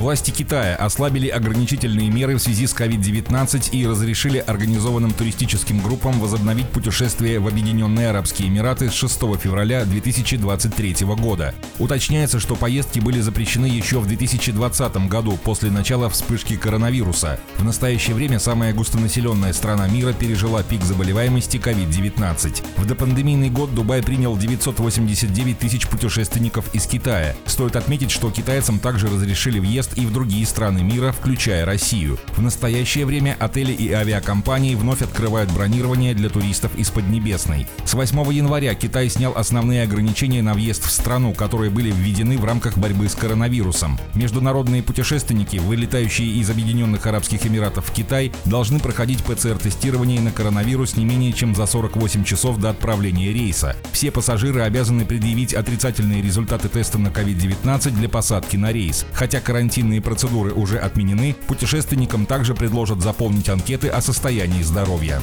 Власти Китая ослабили ограничительные меры в связи с COVID-19 и разрешили организованным туристическим группам возобновить путешествие в Объединенные Арабские Эмираты с 6 февраля 2023 года. Уточняется, что поездки были запрещены еще в 2020 году после начала вспышки коронавируса. В настоящее время самая густонаселенная страна мира пережила пик заболеваемости COVID-19. В допандемийный год Дубай принял 989 тысяч путешественников из Китая. Стоит отметить, что китайцам также разрешили въезд и в другие страны мира, включая Россию. В настоящее время отели и авиакомпании вновь открывают бронирование для туристов из Поднебесной. С 8 января Китай снял основные ограничения на въезд в страну, которые были введены в рамках борьбы с коронавирусом. Международные путешественники, вылетающие из Объединенных Арабских Эмиратов в Китай, должны проходить ПЦР-тестирование на коронавирус не менее чем за 48 часов до отправления рейса. Все пассажиры обязаны предъявить отрицательные результаты теста на COVID-19 для посадки на рейс. Хотя карантин карантинные процедуры уже отменены, путешественникам также предложат заполнить анкеты о состоянии здоровья.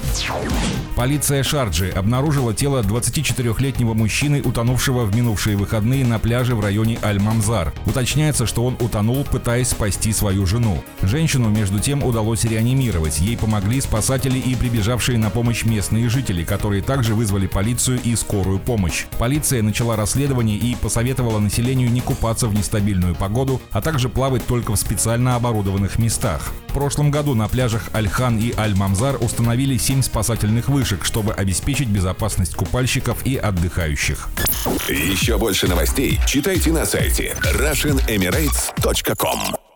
Полиция Шарджи обнаружила тело 24-летнего мужчины, утонувшего в минувшие выходные на пляже в районе Аль-Мамзар. Уточняется, что он утонул, пытаясь спасти свою жену. Женщину, между тем, удалось реанимировать. Ей помогли спасатели и прибежавшие на помощь местные жители, которые также вызвали полицию и скорую помощь. Полиция начала расследование и посоветовала населению не купаться в нестабильную погоду, а также плавать только в специально оборудованных местах. В прошлом году на пляжах Альхан и Аль-Мамзар установили 7 спасательных вышек, чтобы обеспечить безопасность купальщиков и отдыхающих. Еще больше новостей читайте на сайте RussianEmirates.com